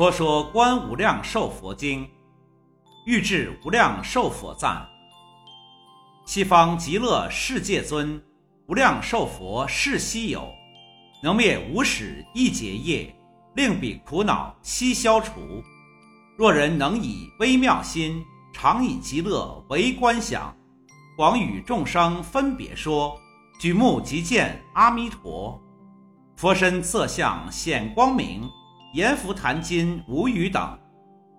佛说《观无量寿佛经》，欲至无量寿佛赞。西方极乐世界尊，无量寿佛是稀有，能灭无始一劫业，令彼苦恼悉消除。若人能以微妙心，常以极乐为观想，广与众生分别说，举目即见阿弥陀。佛身色相显光明。阎浮檀金无余等，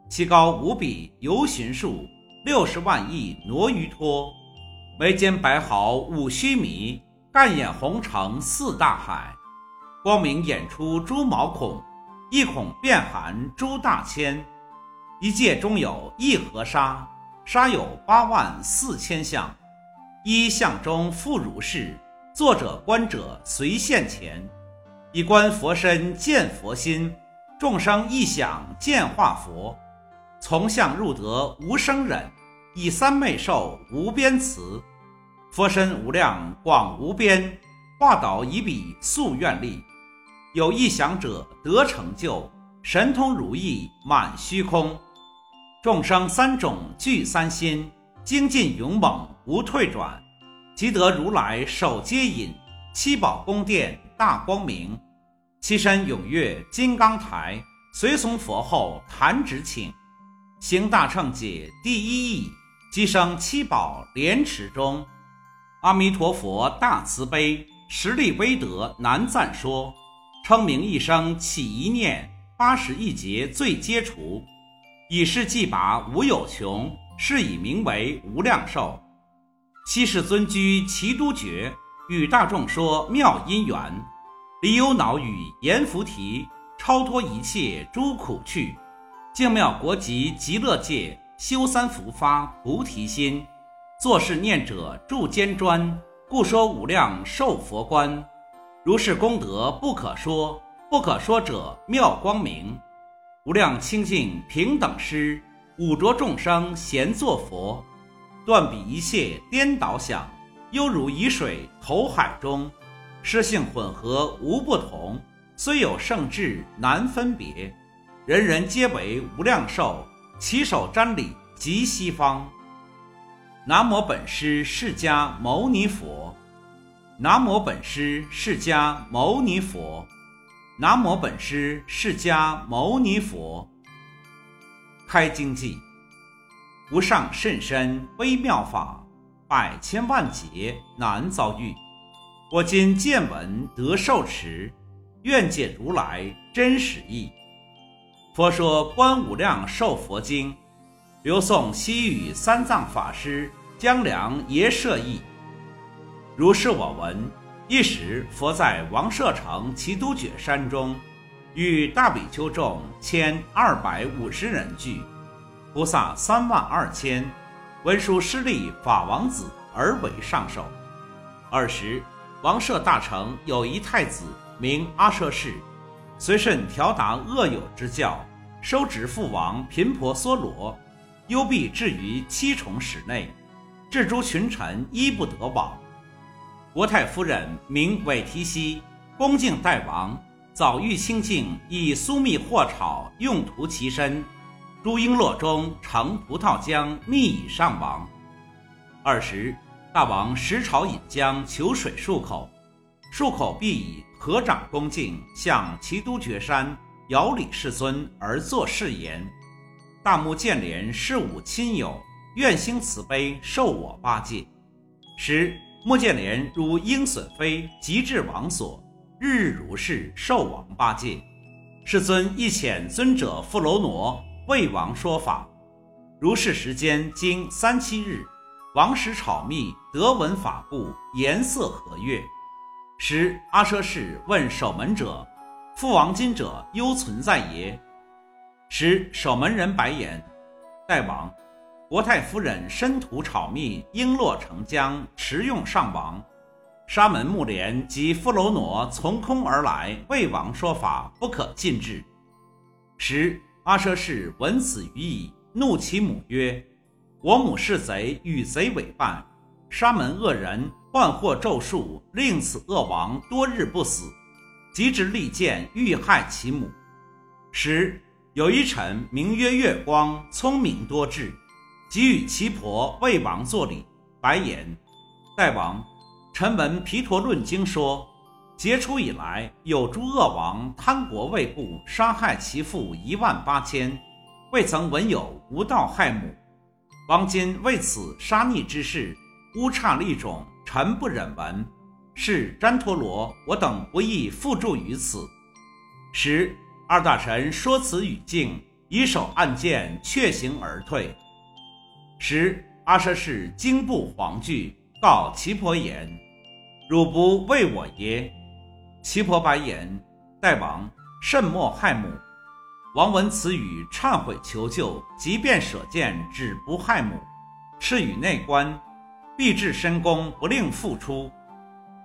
其高无比游巡数，六十万亿挪于托。眉间白毫五须弥，干眼红成四大海。光明演出诸毛孔，一孔遍含诸大千。一界中有一河沙，沙有八万四千相。一相中复如是，作者观者随现前，以观佛身见佛心。众生一想见化佛，从相入得无生忍，以三昧受无边慈。佛身无量广无边，化导以彼速愿力。有一想者得成就，神通如意满虚空。众生三种具三心，精进勇猛无退转，即得如来手接引，七宝宫殿大光明。七身踊跃金刚台，随从佛后弹指请，行大乘解第一义，即生七宝莲池中。阿弥陀佛大慈悲，实力威德难赞说。称名一声起一念，八十一劫罪皆除。以是既拔无有穷，是以名为无量寿。七世尊居其都觉，与大众说妙因缘。离忧恼与阎浮提，超脱一切诸苦趣，净妙国极极乐界，修三福发菩提心，作是念者住坚砖，故说无量寿佛观。如是功德不可说，不可说者妙光明，无量清净平等师，五浊众生咸作佛，断彼一切颠倒想，犹如以水投海中。诗性混合无不同，虽有圣智难分别。人人皆为无量寿，其手瞻礼极西方。南无本师释迦牟尼佛。南无本师释迦牟尼佛。南无本师释迦牟尼佛。开经记：无上甚深微妙法，百千万劫难遭遇。我今见闻得受持，愿解如来真实义。佛说《观无量寿佛经》，刘宋西域三藏法师江良耶舍译。如是我闻：一时，佛在王舍城齐都觉山中，与大比丘众千二百五十人聚，菩萨三万二千，文殊师利法王子而为上首。尔时，王舍大城有一太子名阿舍氏，随甚调达恶友之教，收执父王频婆娑罗，幽闭置于七重室内，至诸群臣一不得往。国太夫人名韦提希，恭敬待王，早欲清净，以苏蜜或炒用涂其身，诸璎珞中盛葡萄浆，蜜以上王。二十。大王食朝饮浆，求水漱口，漱口必以合掌恭敬，向齐都觉山遥礼世尊而作誓言：“大目犍连是吾亲友，愿兴慈悲，受我八戒。”时目犍连如鹰隼飞，即至王所，日日如是受王八戒。世尊亦遣尊者富楼挪为王说法。如是时间经三七日。王使炒蜜，得闻法故，颜色和悦。时阿奢氏问守门者：“父王今者犹存在耶？”时守门人白言：“大王，国太夫人身涂炒蜜，璎珞成浆，持用上王。沙门木莲及富楼挪从空而来，为王说法，不可禁制。”时阿奢氏闻此语已，怒其母曰。我母是贼，与贼为伴。沙门恶人幻惑咒术，令此恶王多日不死，即至利剑欲害其母。时有一臣名曰月光，聪明多智，即与其婆魏王作礼，白言：“大王，臣闻毗陀论经说，劫初以来，有诸恶王贪国未固，杀害其父一万八千，未曾闻有无道害母。王今为此杀逆之事，乌刹利种，臣不忍闻。是旃陀罗，我等不亦附助于此。”十二大臣说此语境，以手按剑，却行而退。十阿舍氏惊怖惶惧，告齐婆言：“汝不为我耶？”齐婆白言：“大王，慎莫害母。”王闻此语，忏悔求救，即便舍剑，只不害母。是与内官，必至深宫，不令复出。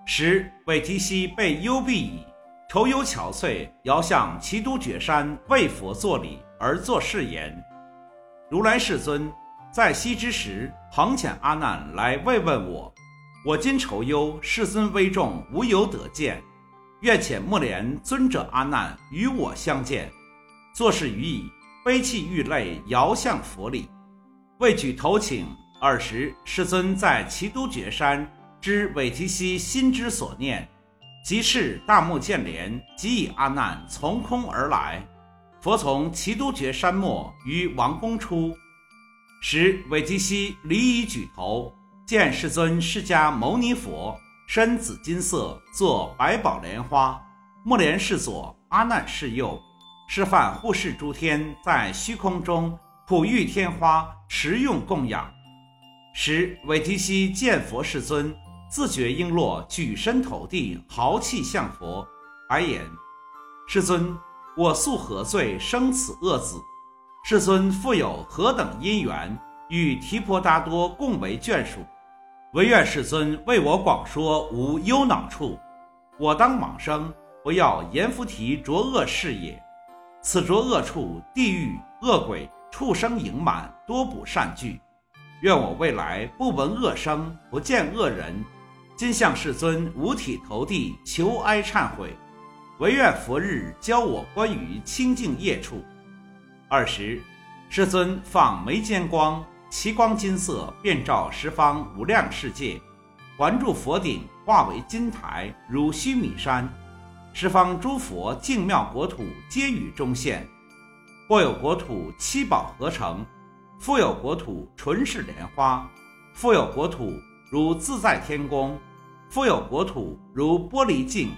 时韦提希被幽闭矣。愁忧憔悴，遥向齐都绝山为佛作礼，而作誓言：“如来世尊在昔之时，朋遣阿难来慰问我。我今愁忧，世尊危重，无由得见。愿遣莫莲尊者阿难与我相见。作事于已，悲泣欲泪，遥向佛礼，未举头请。尔时世尊在齐都绝山，知韦提希心之所念。”即是大目犍连，即以阿难从空而来。佛从齐都绝山末于王宫出，时韦提希离以举头，见世尊释迦牟尼佛，身紫金色，坐百宝莲花，目莲是左，阿难是右，示范护世诸天在虚空中普育天花，持用供养。十韦提希见佛世尊。自觉璎珞，举身投地，豪气向佛，白言：“世尊，我素何罪生此恶子？世尊复有何等因缘，与提婆达多共为眷属？唯愿世尊为我广说无忧恼处。我当往生，不要阎浮提浊恶事也。此着恶处，地狱恶鬼、畜生盈满，多不善聚。愿我未来不闻恶声，不见恶人。”今向世尊五体投地求哀忏悔，唯愿佛日教我关于清净业处。二十，世尊放眉间光，其光金色，遍照十方无量世界，环住佛顶，化为金台，如须弥山。十方诸佛净妙国土皆与中现。或有国土七宝合成，复有国土纯是莲花，复有国土。如自在天宫，复有国土如玻璃镜，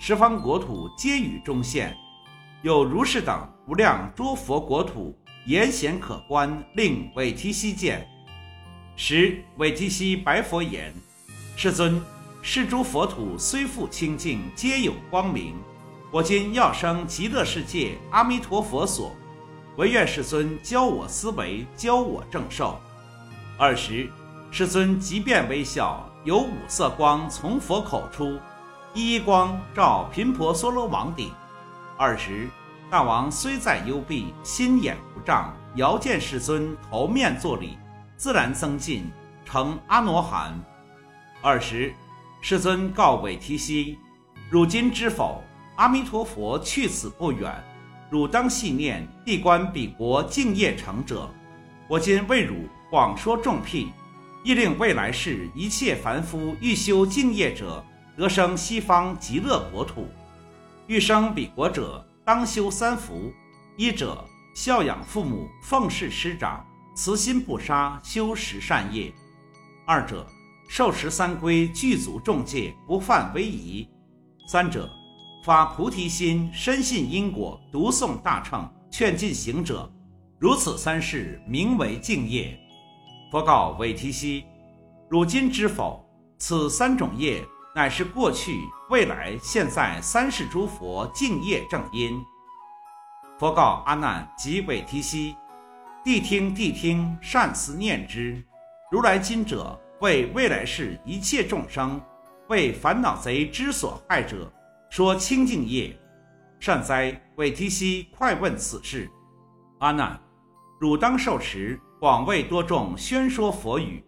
十方国土皆与中现，有如是等无量诸佛国土，严显可观，令韦提希见。时韦提希白佛言：“世尊，是诸佛土虽复清净，皆有光明。我今要生极乐世界阿弥陀佛所，唯愿世尊教我思维，教我正受。”二时。世尊即便微笑，有五色光从佛口出，一一光照频婆娑罗王顶。二时，大王虽在幽闭，心眼不障，遥见世尊头面作礼，自然增进，成阿罗汉。二时，世尊告韦提希：“汝今知否？阿弥陀佛去此不远，汝当细念地观彼国净业成者。我今为汝广说众辟。”亦令未来世一切凡夫欲修净业者，得生西方极乐国土；欲生彼国者，当修三福：一者孝养父母，奉事师长，慈心不杀，修十善业；二者受持三规，具足众戒，不犯威仪；三者发菩提心，深信因果，读诵大乘，劝进行者。如此三事，名为净业。佛告韦提希：“汝今知否？此三种业，乃是过去、未来、现在三世诸佛净业正因。”佛告阿难及韦提希：“谛听，谛听，善思念之。如来今者，为未来世一切众生，为烦恼贼之所害者，说清净业。善哉！韦提希，快问此事。阿难，汝当受持。”广为多众宣说佛语，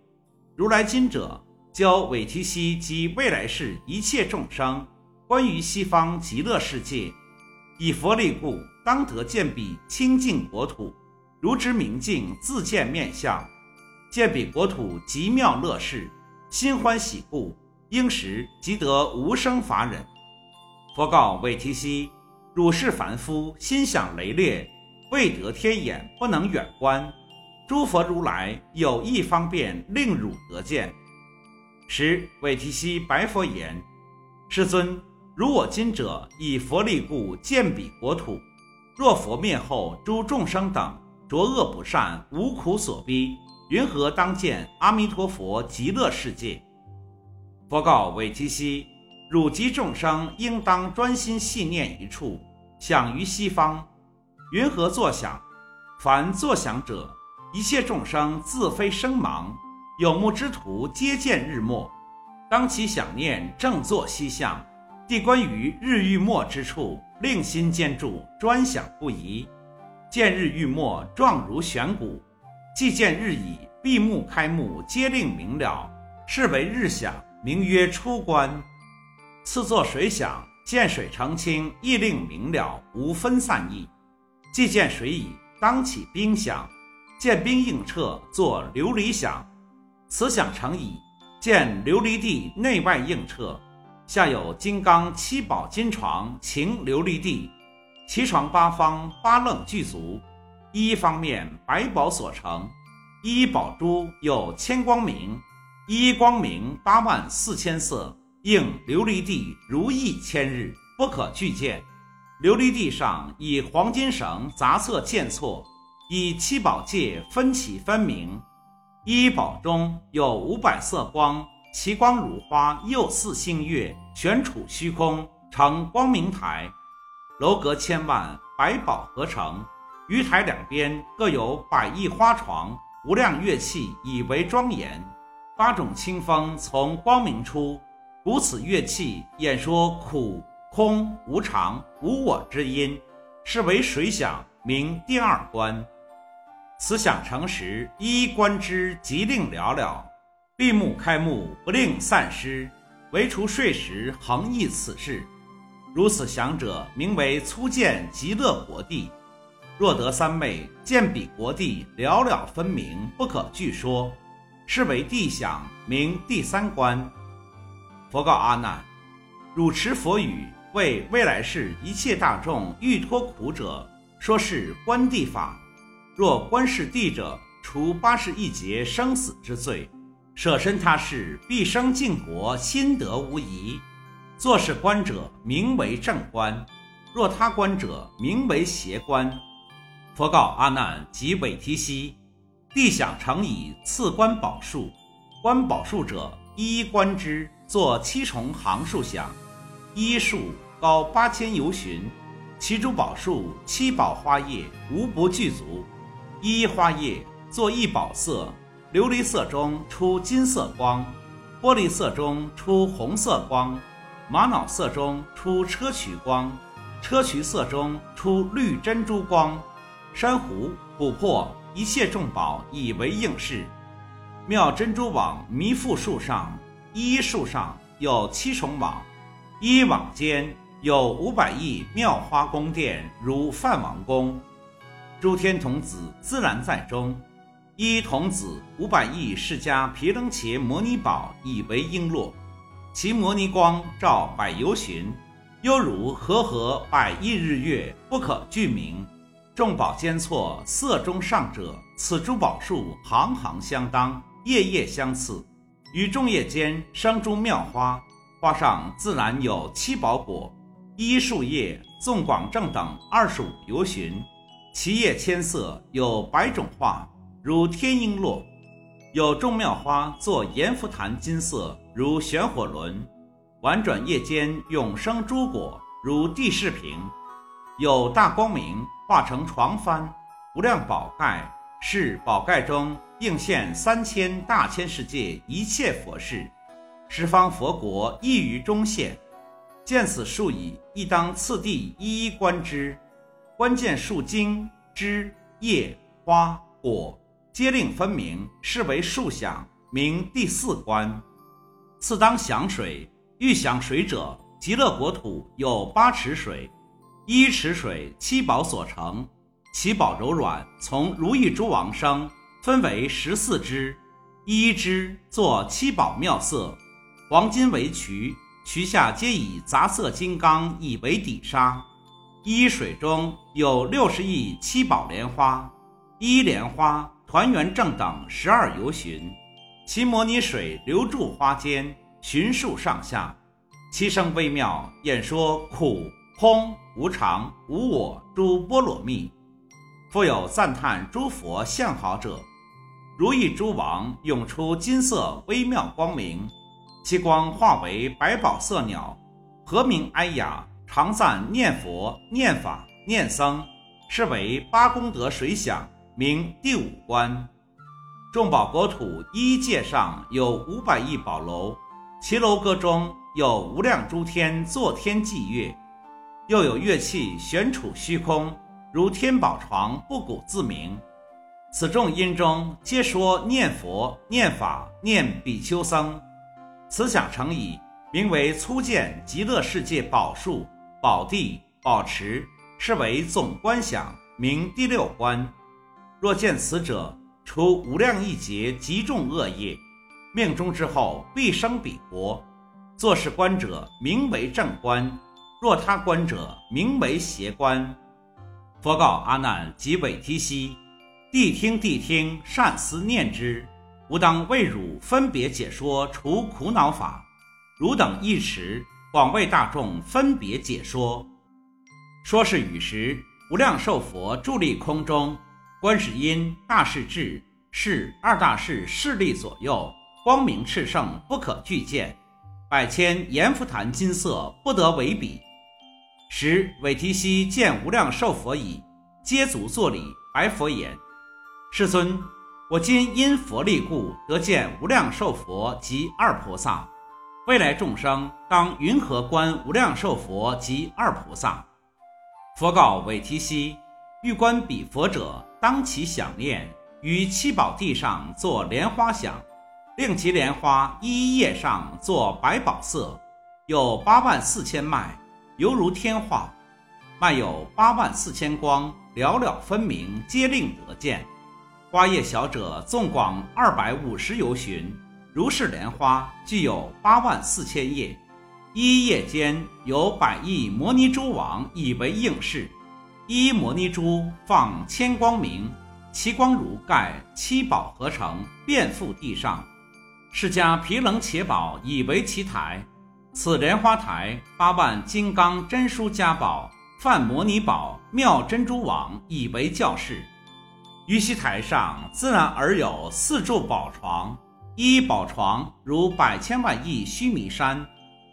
如来今者教韦提希及未来世一切众生关于西方极乐世界，以佛力故，当得见彼清净国土，如之明镜，自见面相。见彼国土极妙乐事，心欢喜故，应时即得无生法忍。佛告韦提希：汝是凡夫，心想雷劣，未得天眼，不能远观。诸佛如来有一方便，令汝得见。时韦提希白佛言：世尊，如我今者以佛力故，见彼国土。若佛灭后，诸众生等着恶不善，无苦所逼。云何当见阿弥陀佛极乐世界？佛告韦提希：汝及众生应当专心系念一处，想于西方。云何作想？凡作想者，一切众生自非生盲，有目之徒皆见日没。当其想念正坐西向，地观于日欲没之处，令心坚住，专想不移。见日欲没，状如悬鼓。既见日已，闭目开目，皆令明了，是为日想，名曰出观。次作水想，见水澄清，亦令明了，无分散意。既见水已，当起冰想，见冰映彻，作琉璃想。此想成已，见琉璃地内外映彻，下有金刚七宝金床，擎琉璃地，其床八方八楞具足。一方面百宝所成，一宝珠有千光明，一光明八万四千色，应琉璃地如意千日，不可具见。琉璃地上以黄金绳杂色渐错，以七宝界分起分明。一宝中有五百色光，其光如花，又似星月，悬处虚空，成光明台，楼阁千万，百宝合成。鱼台两边各有百亿花床，无量乐器以为庄严。八种清风从光明出，鼓此乐器，演说苦、空、无常、无我之音，是为水响，名第二观。此响成时，一观之，即令了了。闭目开目，不令散失，唯除睡时恒忆此事。如此想者，名为初见极乐国地。若得三昧，见彼国地了了分明，不可具说，是为地想，名第三观。佛告阿难：汝持佛语，为未来世一切大众欲脱苦者，说是观地法。若观是地者，除八十一劫生死之罪，舍身他世，必生净国，心得无疑。作是观者，名为正观；若他观者，名为邪观。佛告阿难及韦提希：地想成以次观宝树，观宝树者，一一观之，作七重行树想。一树高八千由旬，其诸宝树七宝花叶无不具足。一一花叶作一宝色，琉璃色中出金色光，玻璃色中出红色光，玛瑙色中出砗磲光，砗磲色中出绿珍珠光。珊瑚、琥珀，一切众宝以为应饰。妙珍珠网弥覆树上，一树上有七重网，一网间有五百亿妙花宫殿，如梵王宫。诸天童子自然在中。一童子五百亿释迦毗楞伽摩尼宝以为璎珞，其摩尼光照百由旬，犹如和合百亿日月，不可具名。众宝间错，色中上者，此珠宝树行行相当，叶叶相次，于众叶间生诸妙花，花上自然有七宝果，一树叶纵广正等二十五由旬，其叶千色，有百种画，如天璎珞，有众妙花作阎浮檀金色，如旋火轮，婉转叶间永生诸果，如地势平，有大光明。化成床幡，无量宝盖，是宝盖中应现三千大千世界一切佛事，十方佛国亦于中现。见此树已，亦当次第一一观之。观见树茎、枝、叶、花、果，皆令分明，是为树想，名第四观。次当想水，欲想水者，极乐国土有八尺水。一池水七宝所成，其宝柔软，从如意珠王生，分为十四支，一支作七宝妙色，黄金为渠，渠下皆以杂色金刚以为底沙。一水中有六十亿七宝莲花，一莲花团圆正等十二游巡，其摩尼水流注花间，循数上下，其声微妙，演说苦、空、无常、无我诸波罗蜜。复有赞叹诸佛相好者，如意诸王涌出金色微妙光明，其光化为百宝色鸟，和鸣哀雅。常赞念佛、念法、念僧，是为八功德水响，名第五关。众宝国土一界上有五百亿宝楼，其楼阁中有无量诸天作天祭月，又有乐器悬处虚空，如天宝床，不鼓自鸣。此众音中皆说念佛、念法、念比丘僧。此想成已，名为初见极乐世界宝树。宝地、宝池，是为总观想，名第六观。若见此者，除无量亿劫极重恶业，命中之后必生彼国。作是观者，名为正观；若他观者，名为邪观。佛告阿难及韦提希：谛听，谛听，善思念之。吾当为汝分别解说除苦恼法。汝等一时。广为大众分别解说。说是语时，无量寿佛伫立空中，观世音、大势至、是二大士势力左右，光明炽盛，不可具见。百千阎浮檀金色，不得为比。时韦提希见无量寿佛已，皆足作礼，白佛言：“世尊，我今因佛力故，得见无量寿佛及二菩萨。”未来众生当云何观无量寿佛及二菩萨？佛告韦提希：欲观彼佛者，当其想念于七宝地上作莲花想，令其莲花一一叶上作百宝色，有八万四千脉，犹如天化；漫有八万四千光，了了分明，皆令得见。花叶小者，纵广二百五十由旬。如是莲花具有八万四千叶，一叶间有百亿摩尼珠王以为应饰，一摩尼珠放千光明，其光如盖，七宝合成，遍覆地上。释迦毗棱伽宝以为其台，此莲花台八万金刚真书家宝，梵摩尼宝妙珍珠王以为教室。于其台上自然而有四柱宝床。一宝床如百千万亿须弥山，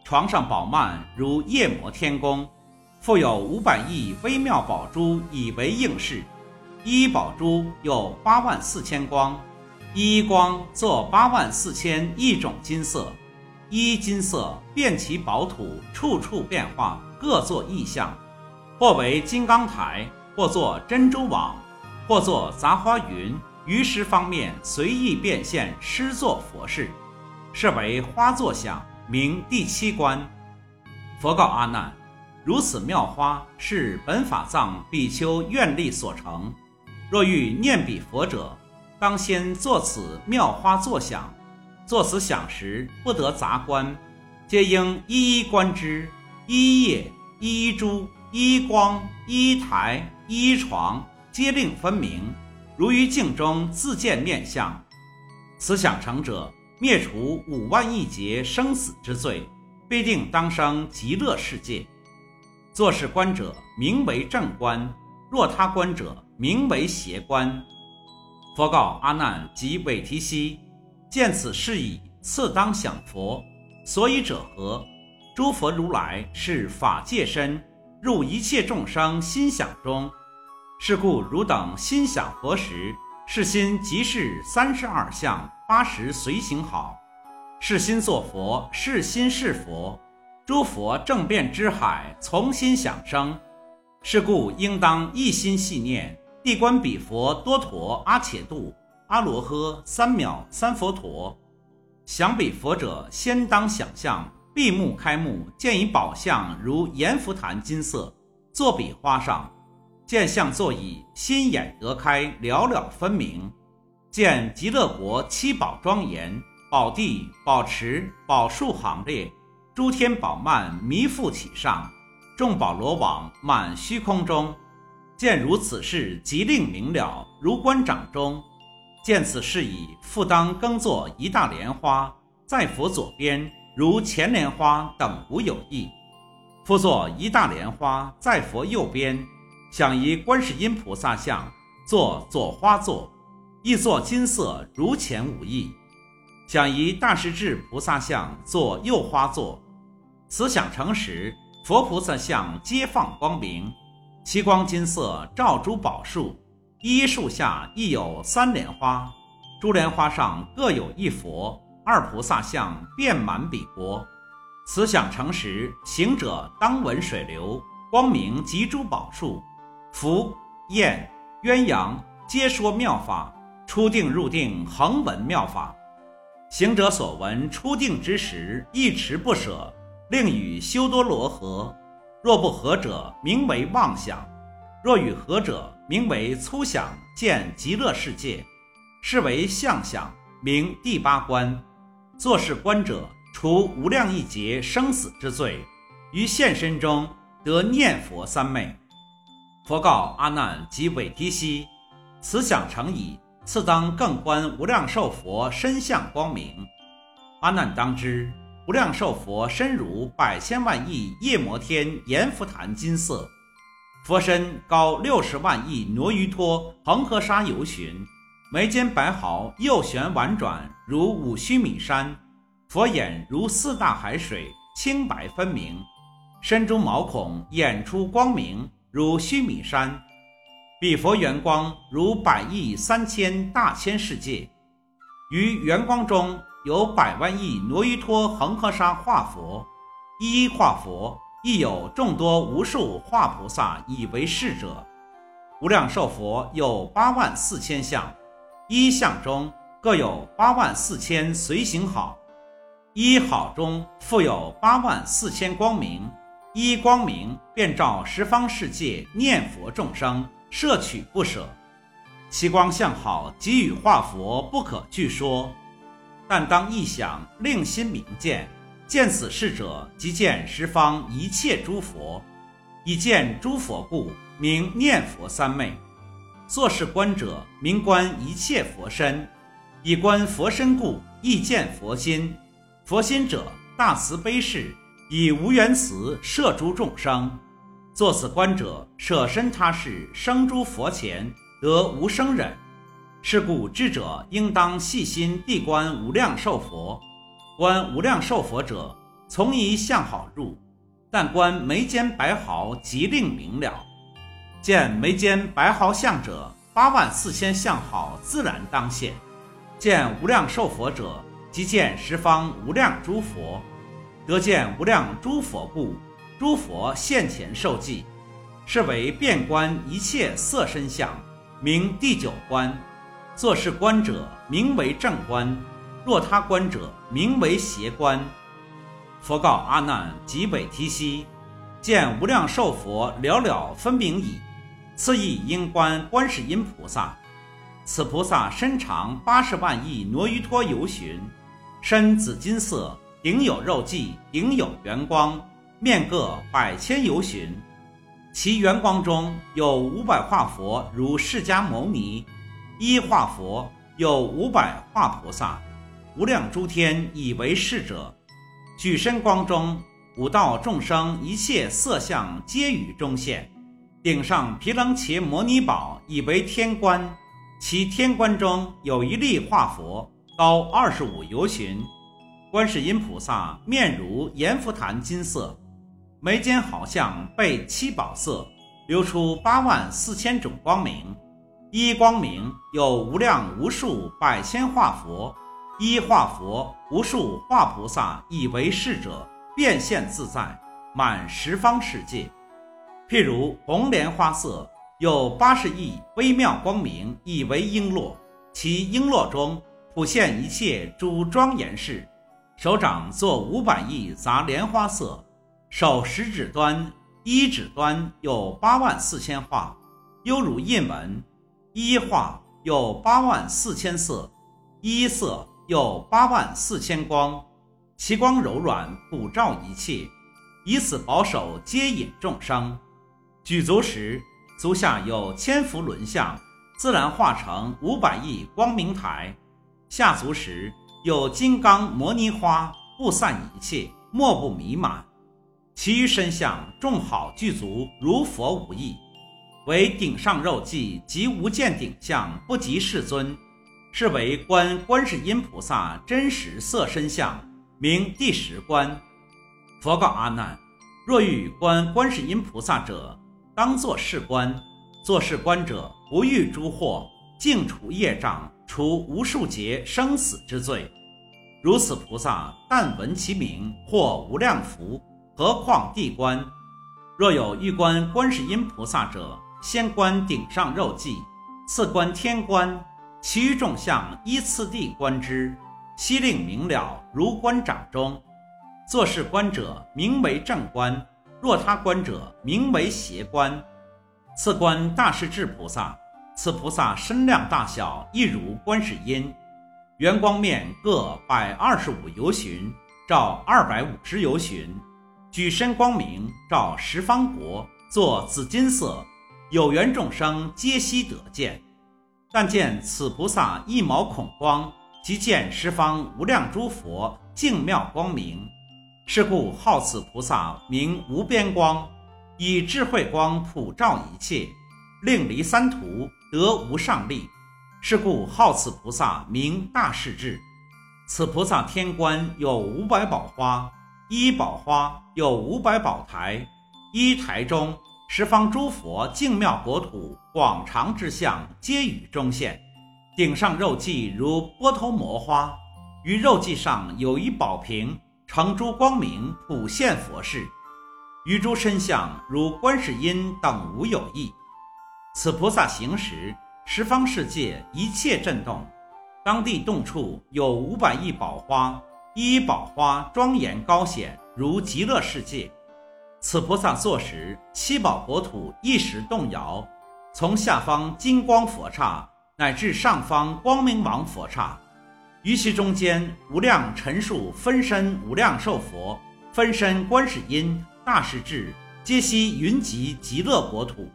床上宝幔如夜摩天宫，复有五百亿微妙宝珠以为应饰。一宝珠有八万四千光，一光作八万四千亿种金色，依金色遍其宝土，处处变化，各作异象，或为金刚台，或作珍珠网，或作杂花云。于时方面随意变现，施作佛事，是为花作想，名第七关。佛告阿难：如此妙花是本法藏比丘愿力所成。若欲念彼佛者，当先作此妙花作想。作此想时，不得杂观，皆应一一观之。一叶、一珠、一光、一台、一床，皆令分明。如于镜中自见面相，此想成者，灭除五万亿劫生死之罪，必定当生极乐世界。作是观者，名为正观；若他观者，名为邪观。佛告阿难及韦提希：见此事已，次当想佛。所以者何？诸佛如来是法界身，入一切众生心想中。是故汝等心想佛时，是心即是三十二相八十随行好，是心作佛，是心是佛。诸佛正变之海，从心想生。是故应当一心系念，地观彼佛多陀阿且度阿罗诃三藐三佛陀。想彼佛者，先当想象，闭目开目，见一宝相如阎浮檀金色。坐比花上，见相座椅，心眼得开，了了分明。见极乐国七宝庄严，宝地、宝池、宝树行列，诸天宝幔弥覆其上，众宝罗网满虚空中。见如此事，即令明了，如观掌中。见此事已，复当耕作一大莲花，在佛左边，如前莲花等无有异。复作一大莲花在佛右边，想以观世音菩萨像，作左花座，亦作金色，如前无异。想以大势至菩萨像，作右花座。此想成时，佛菩萨像皆放光明，其光金色，照诸宝树。一树下亦有三莲花，珠莲花上各有一佛，二菩萨像遍满彼国。此想成时，行者当闻水流，光明及诸宝树，福、燕、鸳鸯皆说妙法，初定入定，恒闻妙法。行者所闻初定之时，一持不舍，令与修多罗合。若不合者，名为妄想；若与合者，名为粗想，见极乐世界，是为相想，名第八观。作是观者，除无量亿劫生死之罪，于现身中得念佛三昧。佛告阿难及韦提希：此想成矣，次当更观无量寿佛身相光明。阿难当知，无量寿佛身如百千万亿夜摩天阎浮檀金色。佛身高六十万亿挪于托恒河沙游巡，眉间白毫右旋婉转如五须弥山，佛眼如四大海水清白分明，身中毛孔演出光明如须弥山，彼佛圆光如百亿三千大千世界，于圆光中有百万亿挪于托恒河沙化佛，一一化佛。亦有众多无数化菩萨以为是者，无量寿佛有八万四千相，一相中各有八万四千随行好，一好中复有八万四千光明，一光明便照十方世界念佛众生，摄取不舍，其光相好，给予化佛不可具说，但当一想，令心明见。见此事者，即见十方一切诸佛，以见诸佛故，名念佛三昧。作是观者，名观一切佛身；以观佛身故，亦见佛心。佛心者，大慈悲事，以无缘慈摄诸众生。作此观者，舍身他世，生诸佛前，得无生忍。是故智者应当细心地观无量寿佛。观无量寿佛者，从一相好入，但观眉间白毫，即令明了。见眉间白毫相者，八万四千相好自然当现。见无量寿佛者，即见十方无量诸佛。得见无量诸佛故，诸佛现前受记，是为遍观一切色身相，名第九观。作是观者，名为正观。若他观者，名为邪观。佛告阿难及北提西：见无量寿佛了了分明矣。次亦应观观世音菩萨。此菩萨身长八十万亿挪于托游巡，身紫金色，顶有肉髻，顶有圆光，面各百千游巡。其圆光中有五百化佛，如释迦牟尼；一化佛有五百化菩萨。无量诸天以为是者，举身光中五道众生一切色相皆于中现。顶上毗楞伽摩尼宝以为天冠，其天冠中有一粒化佛，高二十五由旬。观世音菩萨面如阎浮檀金色，眉间好像被七宝色，流出八万四千种光明。一光明有无量无数百千化佛。一化佛，无数化菩萨以为是者，变现自在，满十方世界。譬如红莲花色，有八十亿微妙光明，以为璎珞，其璎珞中普现一切诸庄严事。手掌作五百亿杂莲花色，手食指端一指端有八万四千画，犹如印文；一画有八万四千色，一色有八万四千光。其光柔软，普照一切，以此保守接引众生。举足时，足下有千幅轮相，自然化成五百亿光明台；下足时，有金刚摩尼花，布散一切，莫不弥满。其余身相众好具足，如佛无异。唯顶上肉髻及无见顶相不及世尊，是为观观世音菩萨真实色身相，名第十观。佛告阿难：若欲观观世音菩萨者，当作是观。作是观者，不遇诸祸，净除业障，除无数劫生死之罪。如此菩萨，但闻其名，获无量福。何况地观？若有欲观观世音菩萨者，先观顶上肉髻，次观天观，其余众相依次第观之，悉令明了，如观掌中。作是观者，名为正观；若他观者，名为邪观。次观大势至菩萨，此菩萨身量大小，亦如观世音，圆光面各百二十五由旬，照二百五十由旬。举身光明，照十方国，作紫金色，有缘众生皆悉得见。但见此菩萨一毛孔光，即见十方无量诸佛净妙光明。是故号此菩萨名无边光，以智慧光普照一切，令离三途得无上利。是故号此菩萨名大势至。此菩萨天官有五百宝花。一宝花有五百宝台，一台中十方诸佛净妙国土广长之相皆与中现。顶上肉髻如波头摩花，于肉髻上有一宝瓶，成珠光明普现佛事。于诸身相如观世音等无有异。此菩萨行时，十方世界一切震动，当地洞处有五百亿宝花。一一宝花庄严高显，如极乐世界。此菩萨坐时，七宝国土一时动摇。从下方金光佛刹，乃至上方光明王佛刹，于其中间无量陈数分身无量寿佛，分身观世音、大势至，皆悉云集极乐国土。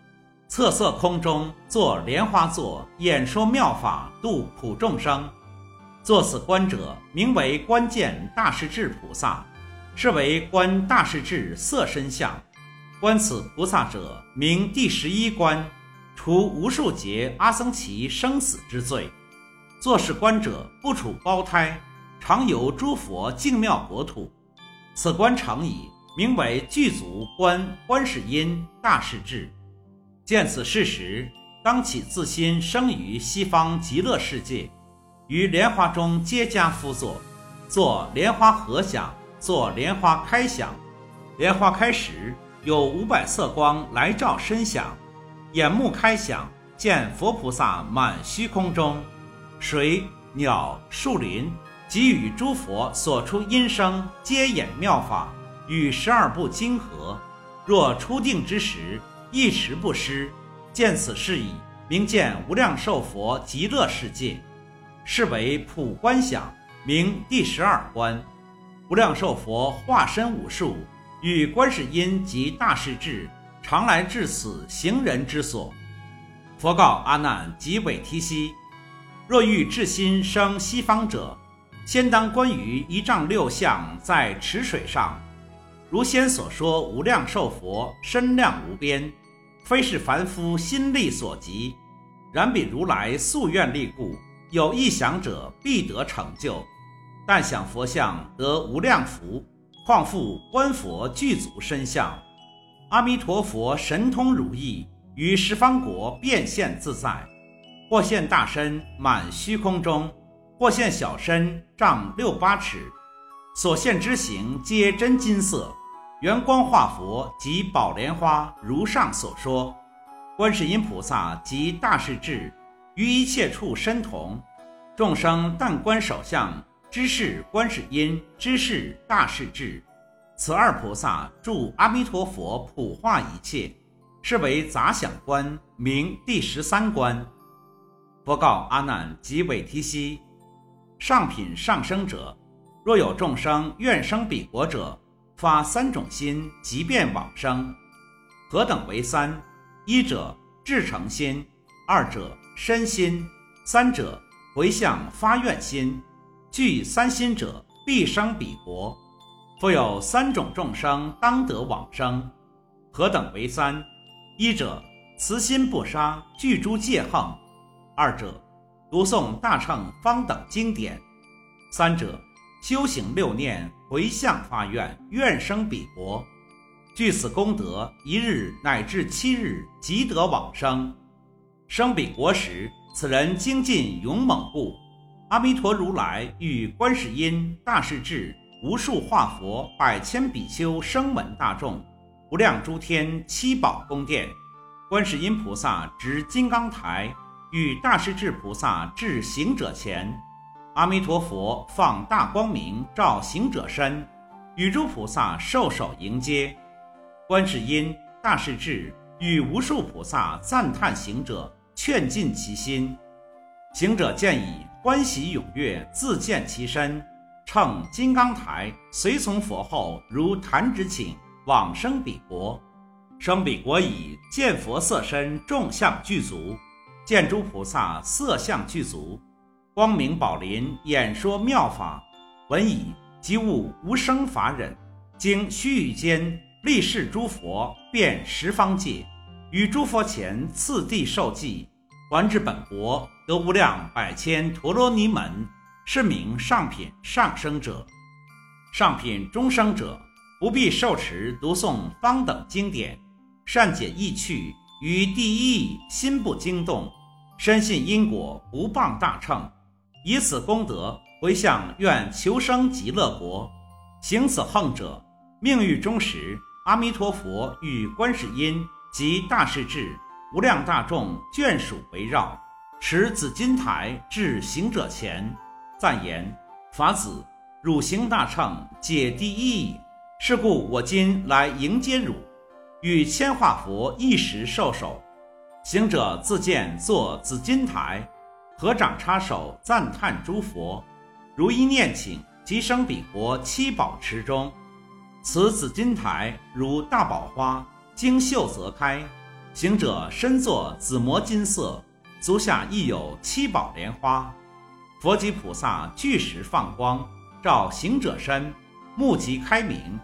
侧色空中坐莲花座，演说妙法，度苦众生。作此观者，名为观见大势至菩萨，是为观大势至色身相。观此菩萨者，名第十一观，除无数劫阿僧祇生死之罪。作是观者，不处胞胎，常游诸佛净妙国土。此观常矣，名为具足观观世音大势至。见此事时，当起自心生于西方极乐世界。于莲花中皆加夫座，作莲花合响，作莲花开响。莲花开时，有五百色光来照身响。眼目开想，见佛菩萨满虚空中，水、鸟、树林及与诸佛所出音声，皆演妙法，与十二部经合。若初定之时，一时不失。见此事矣，名见无量寿佛极乐世界。是为普观想，名第十二观。无量寿佛化身无数，与观世音及大势至，常来至此行人之所。佛告阿难及韦提希：若欲至心生西方者，先当观于一丈六相在池水上。如先所说，无量寿佛身量无边，非是凡夫心力所及，然彼如来夙愿力故。有意想者必得成就，但想佛像得无量福，况复观佛具足身相，阿弥陀佛神通如意，于十方国变现自在，或现大身满虚空中，或现小身丈六八尺，所现之形皆真金色，圆光化佛及宝莲花，如上所说，观世音菩萨及大势至。于一切处身同，众生但观首相，知是观世音，知是大势至。此二菩萨助阿弥陀佛普化一切，是为杂想观，名第十三观。佛告阿难及韦提希：上品上生者，若有众生愿生彼国者，发三种心，即便往生。何等为三？一者至诚心，二者身心，三者回向发愿心。具三心者，必生彼国。复有三种众生当得往生，何等为三？一者慈心不杀，具诸戒横；二者读诵大乘方等经典；三者修行六念，回向发愿，愿生彼国。具此功德，一日乃至七日即得往生。生彼国时，此人精进勇猛故，阿弥陀如来与观世音、大势至。无数化佛、百千比丘、声闻大众、无量诸天、七宝宫殿，观世音菩萨执金刚台，与大势至菩萨至行者前，阿弥陀佛放大光明照行者身，与诸菩萨受手迎接。观世音、大势至与无数菩萨赞叹行者，劝进其心。行者见已，欢喜踊跃，自见其身。乘金刚台，随从佛后，如弹指顷，往生彼国。生彼国已，见佛色身众相具足，见诸菩萨色相具足，光明宝林，演说妙法。闻已，即悟无生法忍。经须臾间，立誓诸佛，遍十方界，于诸佛前次第受记，还至本国，得无量百千陀罗尼门。是名上品上生者，上品中生者不必受持读诵方等经典，善解意趣，于第一心不惊动，深信因果不谤大乘，以此功德回向愿求生极乐国。行此横者，命欲终时，阿弥陀佛与观世音及大势至无量大众眷属围绕，持紫金台至行者前。赞言：法子，汝行大乘，解第一义。是故我今来迎接汝，与千化佛一时受手。行者自见坐紫金台，合掌插手赞叹诸佛，如一念请，即生彼国七宝池中。此紫金台如大宝花，经秀则开。行者身作紫磨金色，足下亦有七宝莲花。佛及菩萨俱时放光，照行者身，目即开明。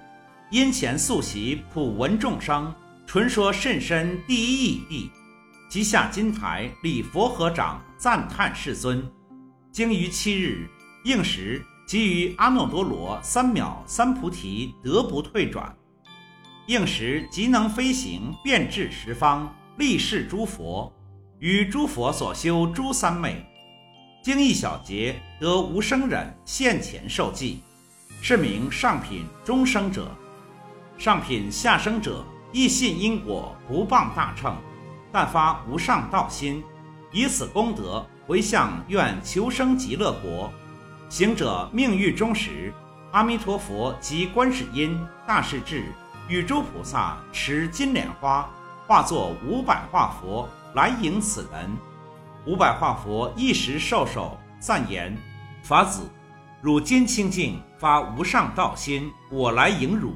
因前素习普闻众生，纯说甚深第一义谛。即下金台礼佛合掌，赞叹世尊。经于七日应时，即于阿耨多罗三藐三菩提得不退转。应时即能飞行，遍至十方，立誓诸佛，与诸佛所修诸三昧。经一小节得无生忍现前受记，是名上品中生者；上品下生者亦信因果不谤大乘，但发无上道心，以此功德回向愿求生极乐国。行者命欲终时，阿弥陀佛及观世音、大势至与诸菩萨持金莲花，化作五百化佛来迎此人。五百化佛一时受手赞言：“法子，汝今清净发无上道心，我来迎汝。”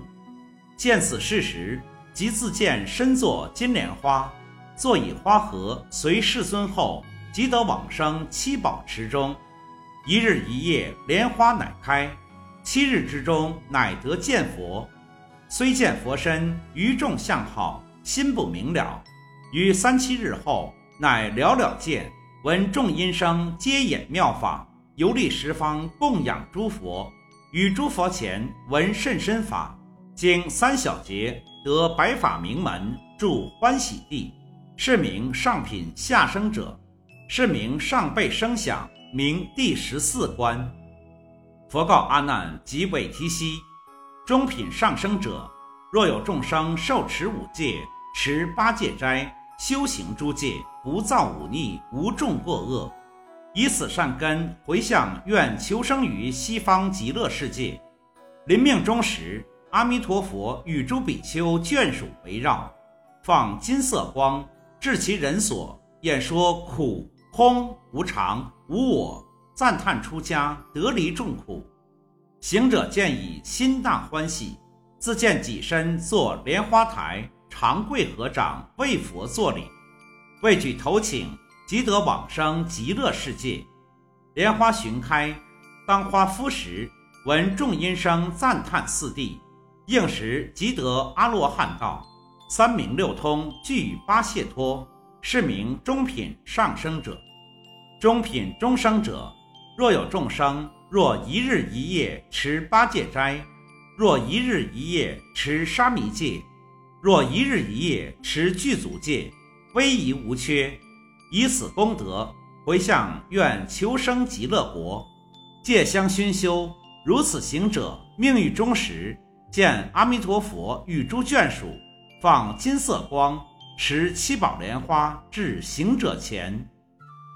见此事时，即自见身作金莲花，坐以花合随世尊后，即得往生七宝池中。一日一夜，莲花乃开。七日之中，乃得见佛。虽见佛身，于众相好，心不明了。于三七日后，乃了了见。闻众音声，皆演妙法，游历十方，供养诸佛。于诸佛前闻甚深法，经三小节得白法名门，住欢喜地，是名上品下生者，是名上辈声响，名第十四观。佛告阿难及韦提希：中品上生者，若有众生受持五戒，持八戒斋。修行诸戒，不造忤逆，无众过恶，以此善根回向，愿求生于西方极乐世界。临命终时，阿弥陀佛与诸比丘眷属围绕，放金色光，至其人所，演说苦、空、无常、无我，赞叹出家得离众苦。行者见已，心大欢喜，自见己身作莲花台，长跪合掌为佛作礼，未举头请，即得往生极乐世界。莲花寻开，当花敷时，闻众音声赞叹四谛，应时即得阿罗汉道，三明六通具八解脱，是名中品上生者。中品中生者，若有众生，若一日一夜持八戒斋，若一日一夜持沙弥戒，若一日一夜持具足戒，威仪无缺，以此功德。回向愿求生极乐国，戒香熏修，如此行者命欲终时，见阿弥陀佛与诸眷属放金色光，持七宝莲花至行者前。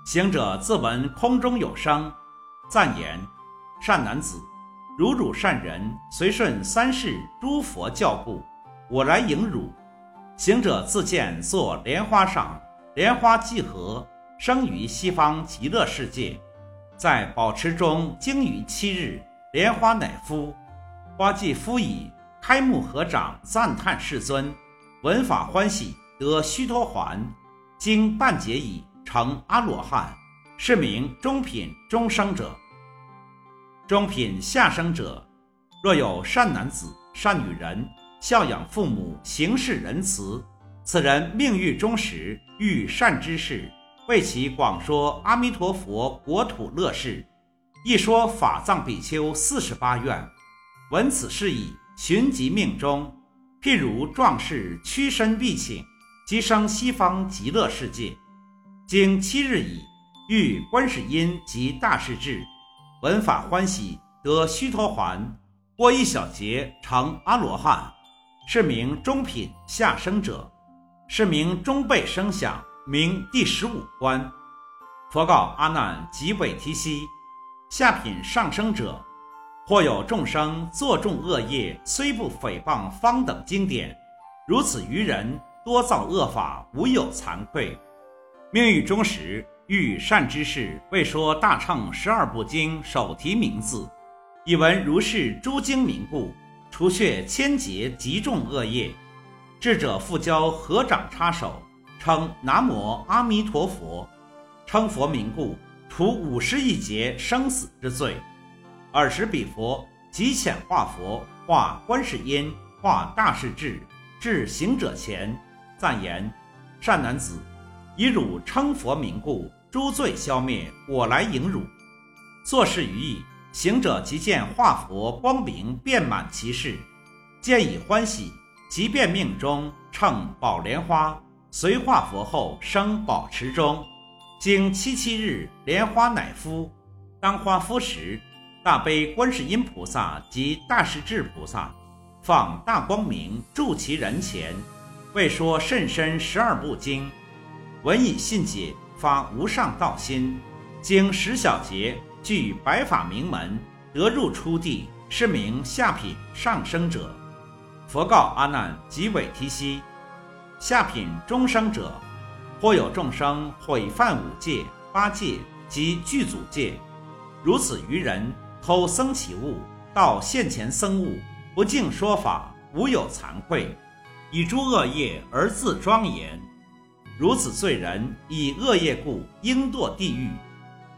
行者自闻空中有声，赞言：“善男子，如汝善人，随顺三世诸佛教故，我来迎汝。”行者自见坐莲花上，莲花既合。生于西方极乐世界，在宝池中经于七日，莲花乃敷。花既敷已，开目合掌赞叹世尊，闻法欢喜，得须陀环。经半劫已，成阿罗汉，是名中品中生者。中品下生者，若有善男子、善女人，孝养父母，行事仁慈，此人命欲终时，遇善知识。为其广说阿弥陀佛国土乐事，一说法藏比丘四十八愿。闻此事已，寻即命中。譬如壮士屈身必请，即生西方极乐世界。经七日已，遇观世音及大势至，闻法欢喜，得须陀环。过一小劫，成阿罗汉，是名中品下生者，是名中辈声响。名第十五关，佛告阿难及韦提希：下品上生者，或有众生作众恶业，虽不诽谤方等经典，如此愚人多造恶法，无有惭愧。命欲终时，遇善知识，为说大乘十二部经首题名字，以闻如是诸经名故，除却千劫极重恶业，智者复教合掌插手。称南无阿弥陀佛，称佛名故，除五十亿劫生死之罪。尔时彼佛即遣化佛，化观世音，化大势至，至行者前，赞言：善男子，以汝称佛名故，诸罪消灭，我来迎汝。作事于意，行者即见化佛光明遍满其室，见已欢喜，即便命中乘宝莲花。随化佛后生宝池中，经七七日，莲花乃敷。当花敷时，大悲观世音菩萨及大势至菩萨放大光明住其人前，为说甚深十二部经。闻以信解，发无上道心。经十小劫，具白法名门，得入初地，是名下品上生者。佛告阿难及韦提希。下品中生者，或有众生毁犯五戒、八戒及具足戒，如此愚人偷僧其物，到现前僧物，不敬说法，无有惭愧，以诸恶业而自庄严。如此罪人，以恶业故，应堕地狱。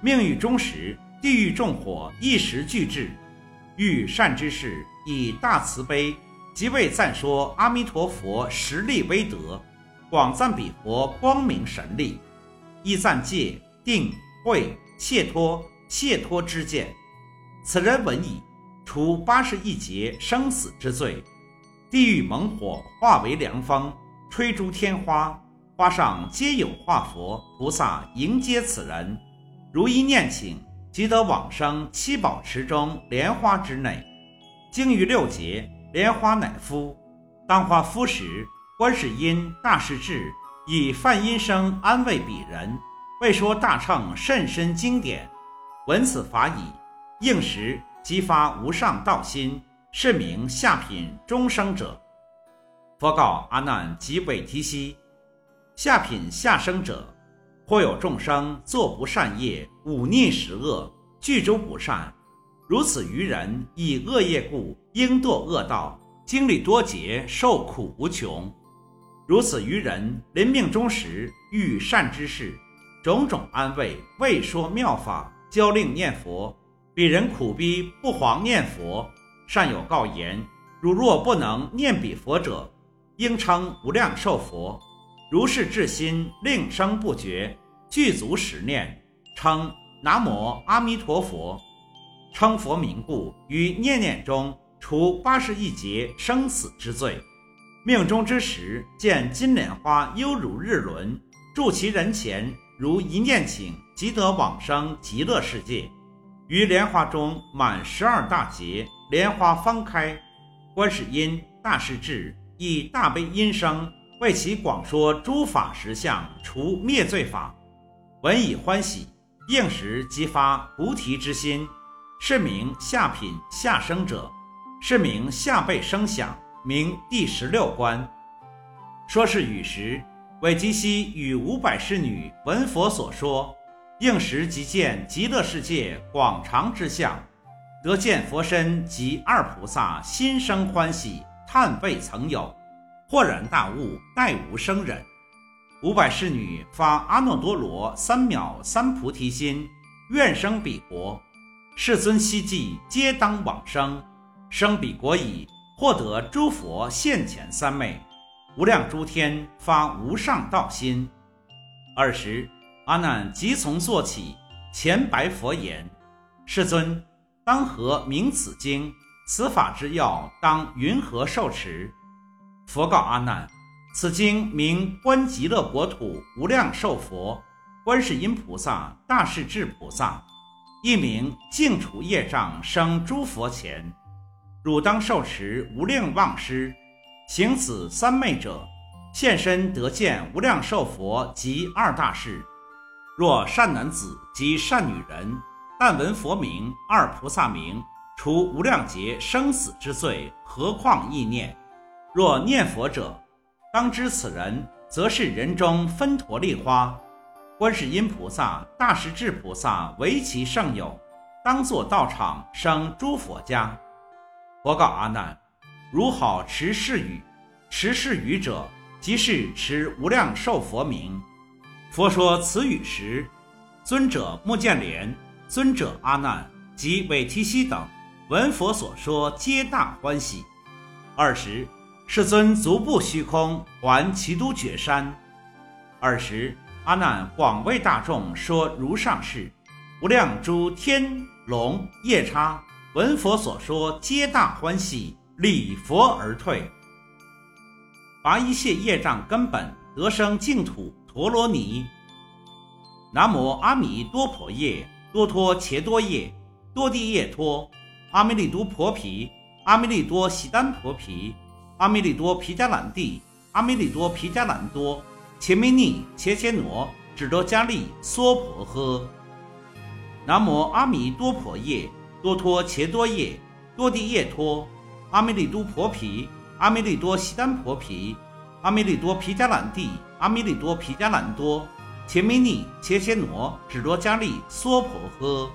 命欲终时，地狱众火一时俱至。遇善之事，以大慈悲。即为赞说阿弥陀佛实力威德，广赞彼佛光明神力，亦赞戒定慧解脱解脱之见。此人闻已，除八十一劫生死之罪。地狱猛火化为凉风，吹诸天花，花上皆有化佛菩萨迎接此人，如一念请，即得往生七宝池中莲花之内。经于六劫。莲花乃敷，当花敷时，观世音大势至以梵音声安慰彼人，为说大乘甚深经典。闻此法已，应时即发无上道心，是名下品终生者。佛告阿难及韦提希：下品下生者，或有众生作不善业，忤逆十恶，具诸不善，如此愚人以恶业故，应堕恶道，经历多劫，受苦无穷。如此愚人临命终时，遇善之事，种种安慰，未说妙法，教令念佛，彼人苦逼不遑念佛，善有告言：汝若不能念彼佛者，应称无量寿佛，如是至心，令声不绝，具足十念，称南无阿弥陀佛。称佛名故，于念念中除八十一劫生死之罪。命中之时，见金莲花犹如日轮，住其人前，如一念顷，即得往生极乐世界。于莲花中满十二大劫，莲花方开，观世音大势至。以大悲音声为其广说诸法实相，除灭罪法，闻以欢喜，应时即发菩提之心，是名下品下生者，是名下辈声响，名第十六关。说是语时，韦吉希与五百侍女闻佛所说，应时即见极乐世界广长之相，得见佛身及二菩萨，心生欢喜。叹未曾有，豁然大悟，待无生忍。五百侍女发阿耨多罗三藐三菩提心，愿生彼国。世尊希冀，皆当往生。生彼国已，获得诸佛现前三昧，无量诸天发无上道心。尔时，阿难即从坐起，前白佛言：“世尊，当何名此经？”此法之要当云何受持？佛告阿难：此经名观极乐国土无量寿佛，观世音菩萨、大势至菩萨，一名净除业障生诸佛前。汝当受持无量妄师，行此三昧者，现身得见无量寿佛及二大士。若善男子及善女人，但闻佛名、二菩萨名。除无量劫生死之罪，何况意念？若念佛者，当知此人则是人中分陀利花。观世音菩萨、大势至菩萨为其圣友，当作道场生诸佛家。佛告阿难：如好持是语，持是语者，即是持无量寿佛名。佛说此语时，尊者目犍连、尊者阿难及韦提希等。闻佛所说，皆大欢喜。二十，世尊足步虚空，还其都绝山。尔时，阿难广为大众说如上事，无量诸天龙夜叉闻佛所说，皆大欢喜，礼佛而退，拔一切业障根本，得生净土陀罗尼。南无阿弥多婆夜，多托伽多夜，多地夜托。阿弥利多婆毗，阿弥利多悉丹婆毗，阿弥利多毗迦兰帝，阿弥利多毗迦兰多，切弥尼切切罗，智多迦利娑婆诃。南无阿弥多婆夜，多托切多夜，多地夜托，阿弥利多婆毗，阿弥利多悉丹婆毗，阿弥利多毗迦兰帝，阿弥利多毗迦兰多，切弥尼切切罗，智多迦利娑婆诃。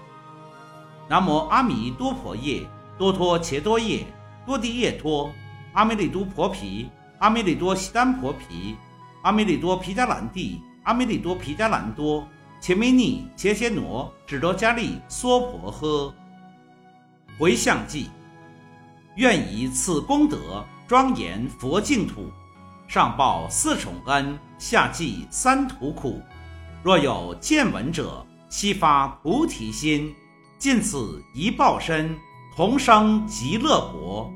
南无阿弥多婆夜，多托切多夜，多地夜托，阿弥利多婆毗，阿弥利多悉丹婆毗，阿弥利多毗迦兰帝，阿弥利多毗迦兰多，切弥尼切切罗，智多迦利娑婆诃。回向偈：愿以此功德庄严佛净土，上报四重恩，下济三途苦。若有见闻者，悉发菩提心。尽此一报身，同生极乐国。